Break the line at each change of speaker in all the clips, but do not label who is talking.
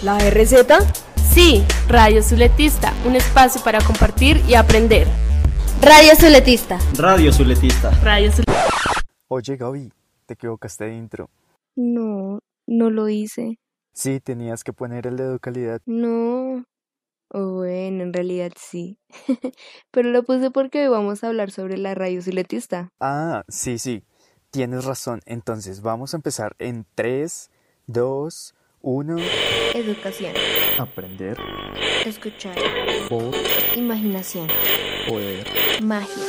¿La RZ?
Sí, Radio Zuletista, un espacio para compartir y aprender.
Radio Zuletista.
Radio Zuletista.
Radio Zuletista.
Oye, Gaby, te equivocaste de intro.
No, no lo hice.
Sí, tenías que poner el de educalidad.
No. Oh, bueno, en realidad sí. Pero lo puse porque hoy vamos a hablar sobre la radio zuletista.
Ah, sí, sí. Tienes razón. Entonces, vamos a empezar en 3, 2, 1.
Educación.
Aprender.
Escuchar.
Por.
Imaginación.
Poder.
Magia.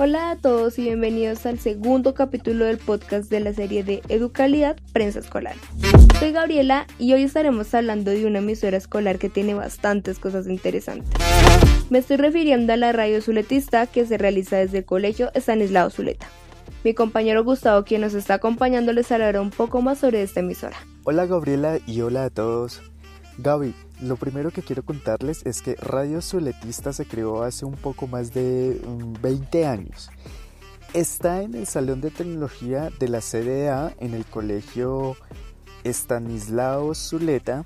Hola a todos y bienvenidos al segundo capítulo del podcast de la serie de Educalidad Prensa Escolar. Soy Gabriela y hoy estaremos hablando de una emisora escolar que tiene bastantes cosas interesantes. Me estoy refiriendo a la radio zuletista que se realiza desde el colegio Estanislao Zuleta. Mi compañero Gustavo, quien nos está acompañando, les hablará un poco más sobre esta emisora.
Hola Gabriela y hola a todos. Gaby, lo primero que quiero contarles es que Radio Zuletista se creó hace un poco más de 20 años. Está en el Salón de Tecnología de la CDA en el Colegio Estanislao Zuleta,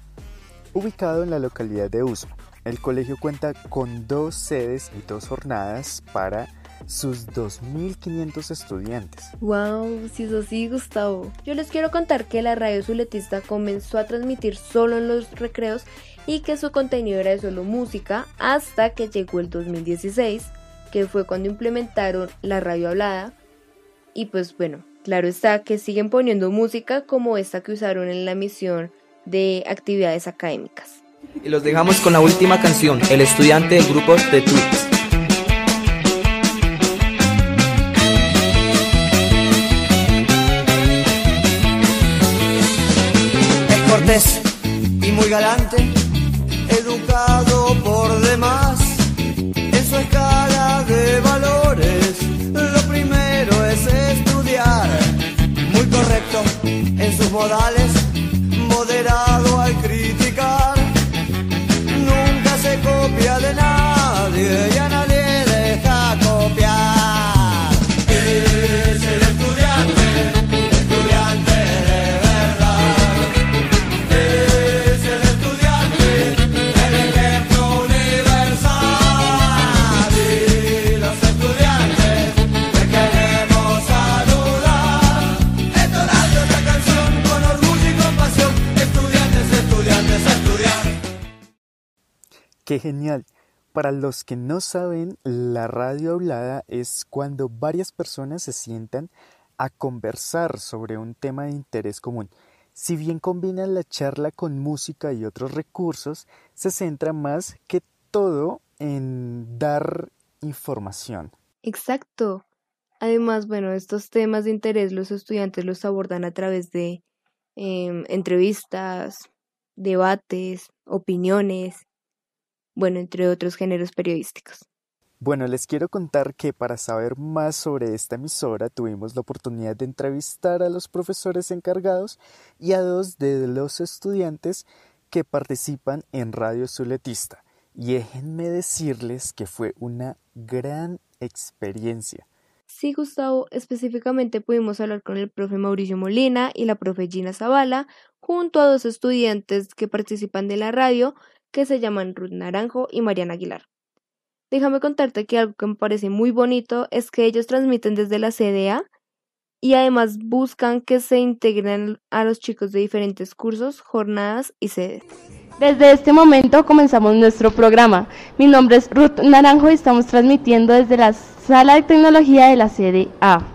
ubicado en la localidad de Usma. El colegio cuenta con dos sedes y dos jornadas para sus 2.500 estudiantes.
Wow, si es así, Gustavo. Yo les quiero contar que la radio zuletista comenzó a transmitir solo en los recreos y que su contenido era de solo música hasta que llegó el 2016, que fue cuando implementaron la radio hablada. Y pues bueno, claro está que siguen poniendo música como esta que usaron en la misión de actividades académicas.
Y los dejamos con la última canción, El estudiante del grupo de Tweets.
cortés y muy galante, educado por demás. En su escala de valores, lo primero es estudiar. Muy correcto en sus modales,
¡Qué genial! Para los que no saben, la radio hablada es cuando varias personas se sientan a conversar sobre un tema de interés común. Si bien combinan la charla con música y otros recursos, se centra más que todo en dar información.
Exacto. Además, bueno, estos temas de interés los estudiantes los abordan a través de em, entrevistas, debates, opiniones, bueno, entre otros géneros periodísticos.
Bueno, les quiero contar que para saber más sobre esta emisora tuvimos la oportunidad de entrevistar a los profesores encargados y a dos de los estudiantes que participan en Radio Zuletista. Y déjenme decirles que fue una gran experiencia.
Sí, Gustavo, específicamente pudimos hablar con el profe Mauricio Molina y la profe Gina Zavala, junto a dos estudiantes que participan de la radio, que se llaman Ruth Naranjo y Mariana Aguilar. Déjame contarte que algo que me parece muy bonito es que ellos transmiten desde la CDA y además buscan que se integren a los chicos de diferentes cursos, jornadas y sedes.
Desde este momento comenzamos nuestro programa. Mi nombre es Ruth Naranjo y estamos transmitiendo desde la sala de tecnología de la sede A.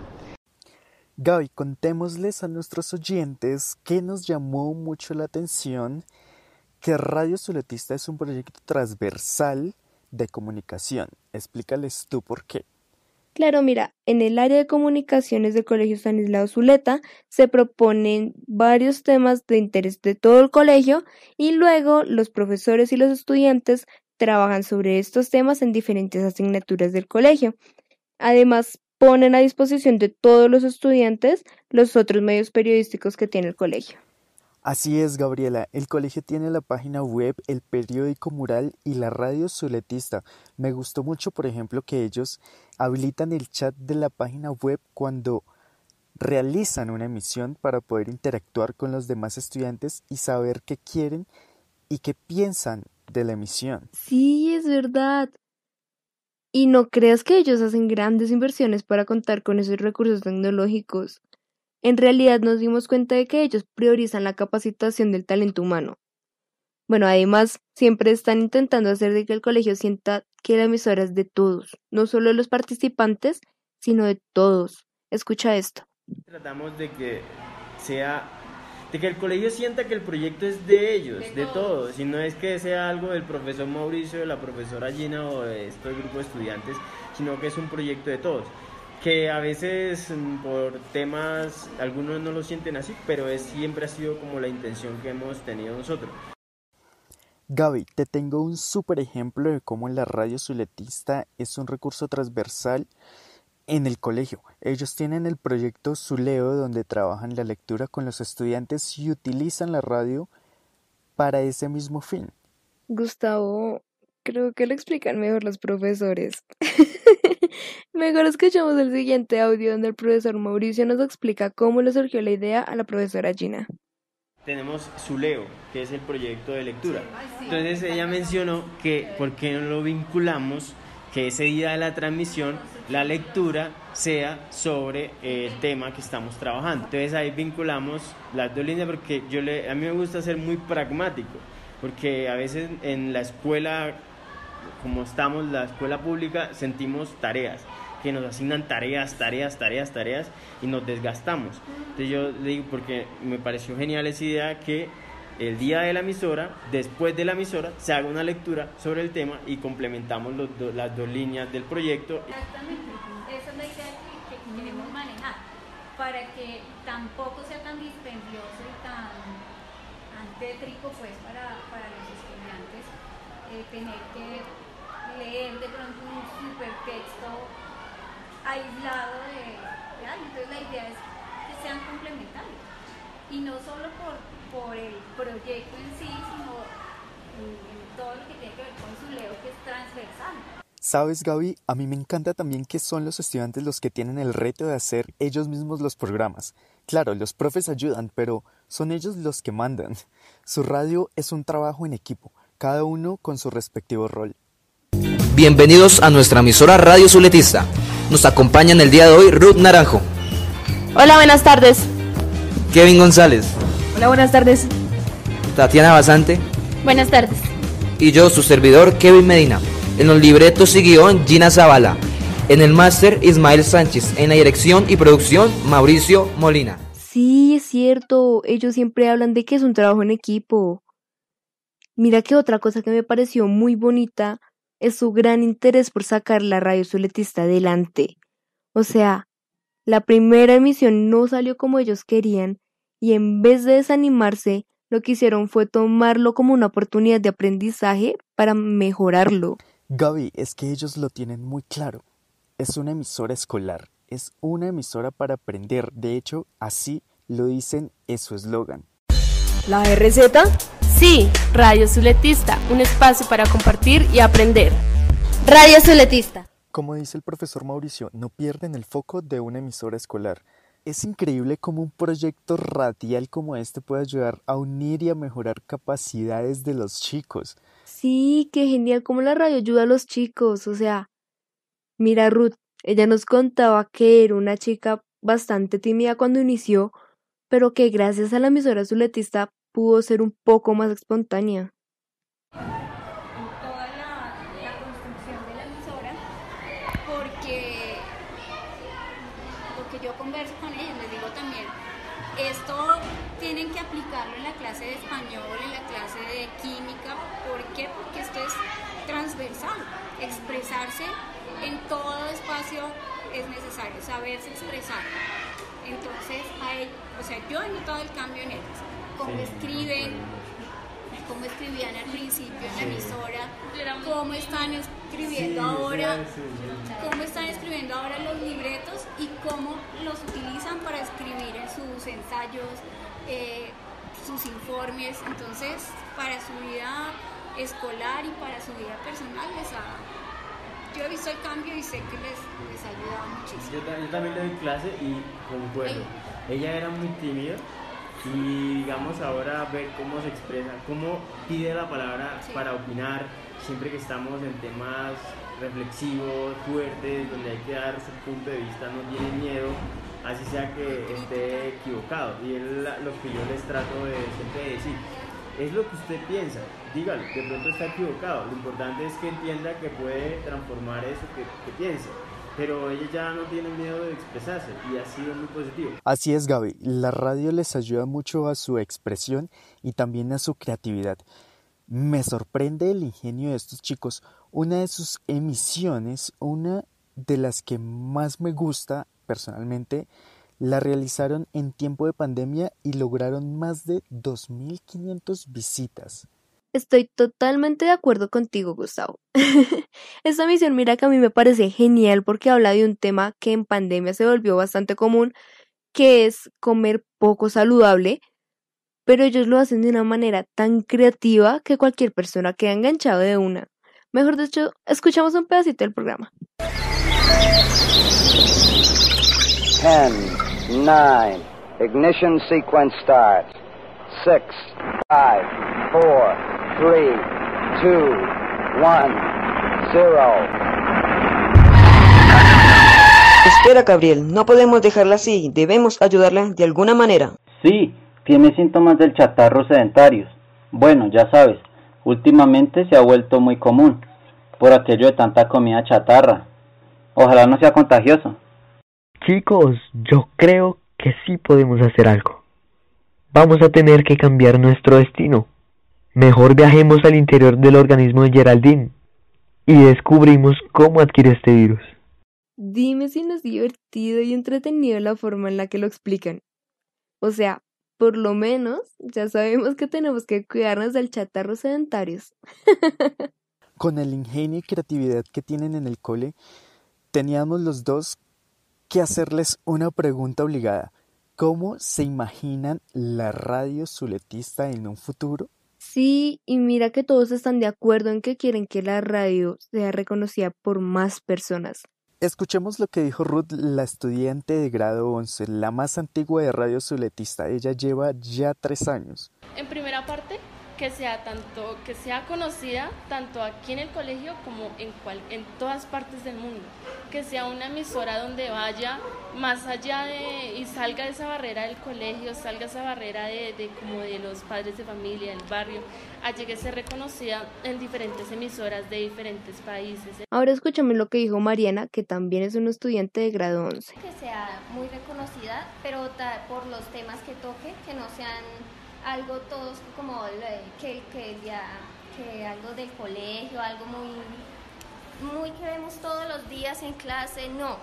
Gaby, contémosles a nuestros oyentes que nos llamó mucho la atención que Radio Zuletista es un proyecto transversal de comunicación. Explícales tú por qué.
Claro, mira, en el área de comunicaciones del Colegio Stanislao Zuleta se proponen varios temas de interés de todo el colegio y luego los profesores y los estudiantes trabajan sobre estos temas en diferentes asignaturas del colegio. Además, ponen a disposición de todos los estudiantes los otros medios periodísticos que tiene el colegio.
Así es, Gabriela. El colegio tiene la página web, el periódico mural y la radio zuletista. Me gustó mucho, por ejemplo, que ellos habilitan el chat de la página web cuando realizan una emisión para poder interactuar con los demás estudiantes y saber qué quieren y qué piensan de la emisión.
Sí, es verdad. Y no creas que ellos hacen grandes inversiones para contar con esos recursos tecnológicos. En realidad nos dimos cuenta de que ellos priorizan la capacitación del talento humano. Bueno, además, siempre están intentando hacer de que el colegio sienta que la emisora es de todos, no solo de los participantes, sino de todos. Escucha esto.
Tratamos de que sea de que el colegio sienta que el proyecto es de ellos, de, todos, y no es que sea algo del profesor Mauricio, de la profesora Gina o de este grupo de estudiantes, sino que es un proyecto de todos. Que a veces mm, por temas algunos no lo sienten así, pero es, siempre ha sido como la intención que hemos tenido nosotros.
Gaby, te tengo un súper ejemplo de cómo la radio zuletista es un recurso transversal en el colegio. Ellos tienen el proyecto Zuleo donde trabajan la lectura con los estudiantes y utilizan la radio para ese mismo fin.
Gustavo, creo que lo explican mejor los profesores. mejor escuchamos el siguiente audio donde el profesor Mauricio nos explica cómo le surgió la idea a la profesora Gina.
Tenemos Zuleo, que es el proyecto de lectura. Entonces ella mencionó que por qué no lo vinculamos que ese día de la transmisión la lectura sea sobre el tema que estamos trabajando. Entonces ahí vinculamos las dos líneas porque yo le, a mí me gusta ser muy pragmático, porque a veces en la escuela, como estamos, la escuela pública, sentimos tareas que nos asignan tareas, tareas, tareas, tareas y nos desgastamos. Entonces yo le digo, porque me pareció genial esa idea que el día de la emisora, después de la emisora, se haga una lectura sobre el tema y complementamos las dos líneas del proyecto.
Exactamente, esa es la idea que, que queremos manejar, para que tampoco sea tan dispendioso y tan, tétrico pues para, los estudiantes eh, tener que leer de pronto un super texto aislado de, de algo. Entonces la idea es que sean complementarios y no solo por, por el proyecto en sí, sino en, en todo lo que tiene que ver con su leo que es transversal.
¿Sabes, Gaby? A mí me encanta también que son los estudiantes los que tienen el reto de hacer ellos mismos los programas. Claro, los profes ayudan, pero son ellos los que mandan. Su radio es un trabajo en equipo, cada uno con su respectivo rol.
Bienvenidos a nuestra emisora Radio Zuletista. Nos acompaña en el día de hoy Ruth Naranjo,
Hola, buenas tardes.
Kevin González,
Hola, buenas tardes.
Tatiana Basante
Buenas tardes.
y yo, su servidor Kevin Medina. En los libretos y guion Gina Zavala. En el máster Ismael Sánchez. En la dirección y producción Mauricio Molina.
Sí, es cierto, ellos siempre hablan de que es un trabajo en equipo. Mira que otra cosa que me pareció muy bonita es su gran interés por sacar la radio zuletista adelante. O sea, la primera emisión no salió como ellos querían y en vez de desanimarse, lo que hicieron fue tomarlo como una oportunidad de aprendizaje para mejorarlo.
Gaby, es que ellos lo tienen muy claro. Es una emisora escolar, es una emisora para aprender. De hecho, así lo dicen en su eslogan.
¿La RZ?
Sí, Radio Zuletista, un espacio para compartir y aprender.
Radio Zuletista.
Como dice el profesor Mauricio, no pierden el foco de una emisora escolar. Es increíble cómo un proyecto radial como este puede ayudar a unir y a mejorar capacidades de los chicos.
Sí, qué genial cómo la radio ayuda a los chicos. O sea, mira Ruth, ella nos contaba que era una chica bastante tímida cuando inició, pero que gracias a la emisora zuletista pudo ser un poco más espontánea.
toda la, construcción de la emisora porque lo que yo converso con ellos, les digo también, esto tienen que aplicarlo en la clase de español, en la clase de química, ¿por qué? Porque esto es transversal, expresarse en todo espacio es necesario, saberse expresar. Entonces, hay, o sea, yo he notado el cambio en ellos, cómo escriben, cómo escribían al principio en la emisora, cómo están escribiendo ahora, cómo están escribiendo ahora los libretos y cómo los utilizan para escribir en sus ensayos. Eh, sus informes, entonces para su vida escolar y para su vida personal les ha, yo he visto el cambio y sé que les, les ha ayudado muchísimo.
Yo, ta- yo también le doy clase y concuerdo. Ella era muy tímida y digamos ahora ver cómo se expresa, cómo pide la palabra
Sí.
para opinar siempre que estamos en temas reflexivos, fuertes, donde hay que dar su punto de vista, no tiene miedo, así sea que esté equivocado. Y es lo que yo les trato de siempre decir. Es lo que usted piensa, dígalo, de pronto está equivocado. Lo importante es que entienda que puede transformar eso que, que piensa. Pero ella ya no tiene miedo de expresarse y ha sido muy positivo.
Así es, Gaby. La radio les ayuda mucho a su expresión y también a su creatividad. Me sorprende el ingenio de estos chicos. Una de sus emisiones, una de las que más me gusta personalmente, la realizaron en tiempo de pandemia y lograron más de 2.500 visitas.
Estoy totalmente de acuerdo contigo, Gustavo. Esta misión, mira que a mí me parece genial porque habla de un tema que en pandemia se volvió bastante común, que es comer poco saludable, pero ellos lo hacen de una manera tan creativa que cualquier persona queda enganchado de una. Mejor dicho, escuchamos un pedacito del programa.
10, 9, ignition sequence starts. 6, 5, 4, 3, 2, 1, 0.
Espera, Gabriel, no podemos dejarla así, debemos ayudarla de alguna manera.
Sí, tiene síntomas del chatarro sedentarios. Bueno, ya sabes, últimamente se ha vuelto muy común por aquello de tanta comida chatarra. Ojalá no sea contagioso.
Chicos, yo creo que sí podemos hacer algo. Vamos a tener que cambiar nuestro destino. Mejor viajemos al interior del organismo de Geraldine y descubrimos cómo adquiere este virus.
Dime si no es divertido y entretenido la forma en la que lo explican. O sea, por lo menos ya sabemos que tenemos que cuidarnos del chatarro sedentarios.
Con el ingenio y creatividad que tienen en el cole, teníamos los dos que hacerles una pregunta obligada. ¿Cómo se imaginan la radio zuletista en un futuro?
Sí, y mira que todos están de acuerdo en que quieren que la radio sea reconocida por más personas.
Escuchemos lo que dijo Ruth, la estudiante de grado 11, la más antigua de Radio Zuletista. Ella lleva ya tres años.
En primera parte, que sea tanto que sea conocida tanto aquí en el colegio como en cual, en todas partes del mundo, que sea una emisora donde vaya más allá de y salga de esa barrera del colegio, salga esa barrera de, de como de los padres de familia, del barrio, a llegue a ser reconocida en diferentes emisoras de diferentes países.
Ahora escúchame lo que dijo Mariana, que también es una estudiante de grado 11.
que sea muy reconocida, pero por los temas que toque, que no sean algo todos como que, que ya que algo del colegio, algo muy muy que vemos todos los días en clase, no,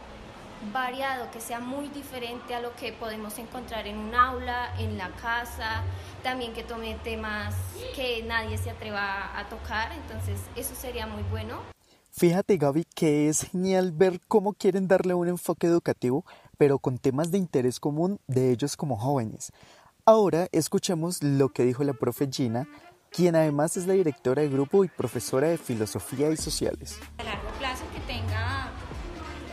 variado, que sea muy diferente a lo que podemos encontrar en un aula, en la casa, también que tome temas que nadie se atreva a tocar, entonces eso sería muy bueno.
Fíjate Gaby que es genial ver cómo quieren darle un enfoque educativo, pero con temas de interés común de ellos como jóvenes. Ahora escuchemos lo que dijo la profe Gina, quien además es la directora de grupo y profesora de filosofía y sociales.
a largo plazo que tenga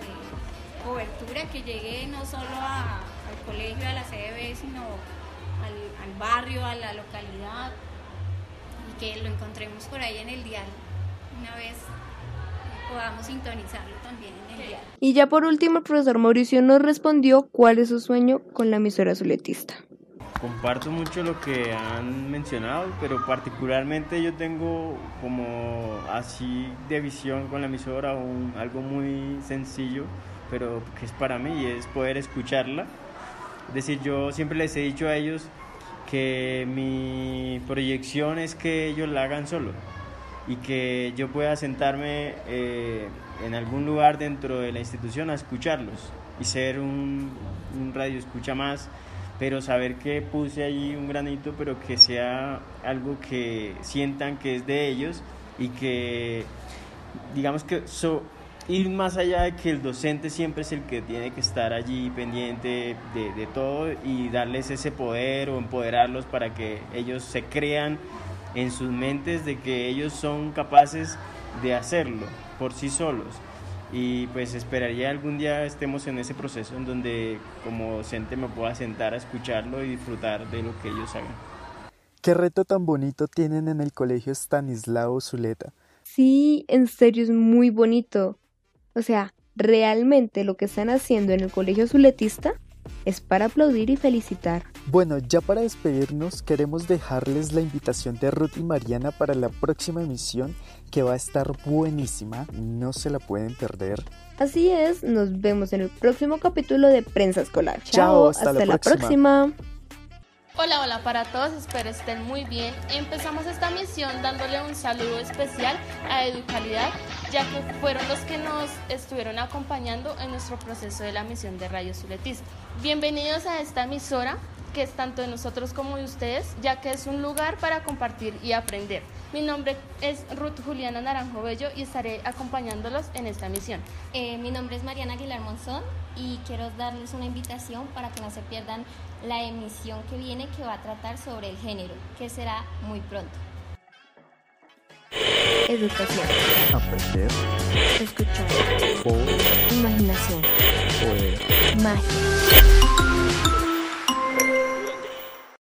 eh, cobertura, que llegue no solo a- al colegio, a la CDB, sino al, al barrio, a la localidad y que lo encontremos por ahí en el dial. Una vez eh, podamos sintonizarlo también en el dial.
Y ya por último, el profesor Mauricio nos respondió cuál es su sueño con la emisora zuletista.
Comparto mucho lo que han mencionado, pero particularmente yo tengo como así de visión con la emisora un, algo muy sencillo, pero que es para mí y es poder escucharla. Es decir, yo siempre les he dicho a ellos que mi proyección es que ellos la hagan solo y que yo pueda sentarme eh, en algún lugar dentro de la institución a escucharlos y ser un, un radio escucha más pero saber que puse allí un granito, pero que sea algo que sientan que es de ellos y que digamos que so- ir más allá de que el docente siempre es el que tiene que estar allí pendiente de, de todo y darles ese poder o empoderarlos para que ellos se crean en sus mentes de que ellos son capaces de hacerlo por sí solos. Y pues esperaría algún día estemos en ese proceso en donde como docente me pueda sentar a escucharlo y disfrutar de lo que ellos hagan.
¿Qué reto tan bonito tienen en el colegio Stanislao Zuleta?
Sí, en serio es muy bonito. O sea, realmente lo que están haciendo en el colegio zuletista es para aplaudir y felicitar.
Bueno, ya para despedirnos queremos dejarles la invitación de Ruth y Mariana para la próxima emisión que va a estar buenísima, no se la pueden perder.
Así es, nos vemos en el próximo capítulo de Prensa Escolar.
Chao, hasta la
la
próxima.
próxima.
Hola, hola para todos, espero estén muy bien. Empezamos esta misión dándole un saludo especial a Educalidad, ya que fueron los que nos estuvieron acompañando en nuestro proceso de la misión de Radio Zuletista. Bienvenidos a esta emisora, que es tanto de nosotros como de ustedes, ya que es un lugar para compartir y aprender. Mi nombre es Ruth Juliana Naranjo Bello y estaré acompañándolos en esta misión.
Eh, mi nombre es Mariana Aguilar Monzón y quiero darles una invitación para que no se pierdan la emisión que viene que va a tratar sobre el género, que será muy pronto.
Educación,
Aprender,
escuchar,
por,
imaginación,
poder.
magia.